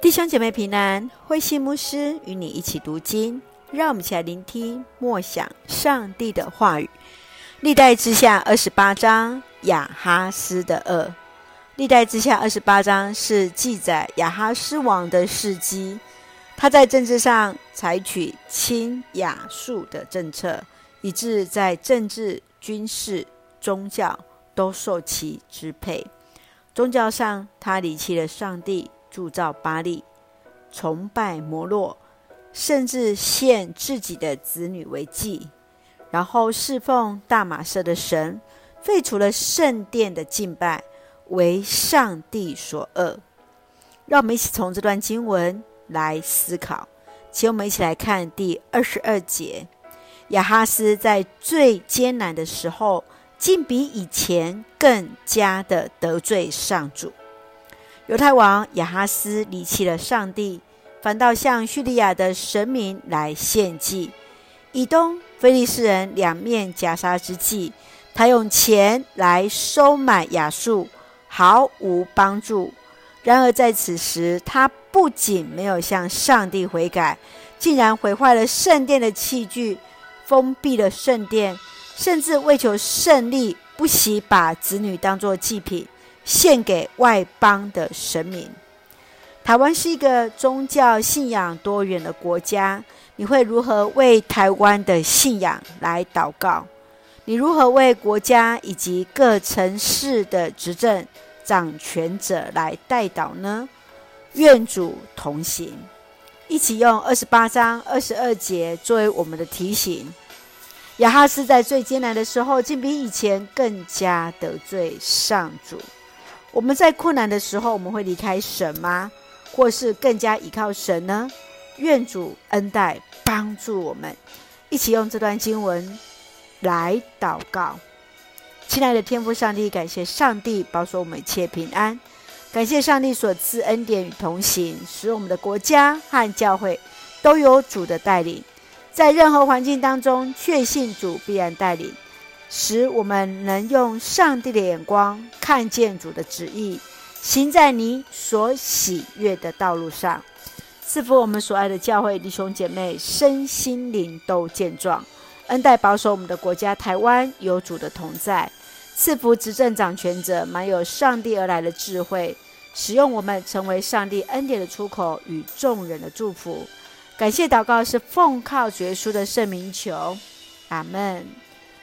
弟兄姐妹平安，慧馨牧师与你一起读经，让我们一起来聆听默想上帝的话语。历代之下二十八章，亚哈斯的恶。历代之下二十八章是记载亚哈斯王的事迹，他在政治上采取亲亚述的政策，以致在政治、军事、宗教都受其支配。宗教上，他离弃了上帝。铸造巴力，崇拜摩洛，甚至献自己的子女为祭，然后侍奉大马色的神，废除了圣殿的敬拜，为上帝所恶。让我们一起从这段经文来思考。请我们一起来看第二十二节：亚哈斯在最艰难的时候，竟比以前更加的得罪上主。犹太王亚哈斯离弃了上帝，反倒向叙利亚的神明来献祭。以东、非利士人两面夹杀之际，他用钱来收买亚述，毫无帮助。然而在此时，他不仅没有向上帝悔改，竟然毁坏了圣殿的器具，封闭了圣殿，甚至为求胜利，不惜把子女当作祭品。献给外邦的神明。台湾是一个宗教信仰多元的国家，你会如何为台湾的信仰来祷告？你如何为国家以及各城市的执政掌权者来代祷呢？愿主同行，一起用二十八章二十二节作为我们的提醒。亚哈斯在最艰难的时候，竟比以前更加得罪上主。我们在困难的时候，我们会离开神吗？或是更加依靠神呢？愿主恩待帮助我们，一起用这段经文来祷告。亲爱的天父上帝，感谢上帝保守我们一切平安，感谢上帝所赐恩典与同行，使我们的国家和教会都有主的带领，在任何环境当中，确信主必然带领。使我们能用上帝的眼光看见主的旨意，行在你所喜悦的道路上。赐福我们所爱的教会弟兄姐妹身心灵都健壮，恩待保守我们的国家台湾有主的同在。赐福执政掌权者满有上帝而来的智慧，使用我们成为上帝恩典的出口与众人的祝福。感谢祷告是奉靠绝书的圣名求，阿门。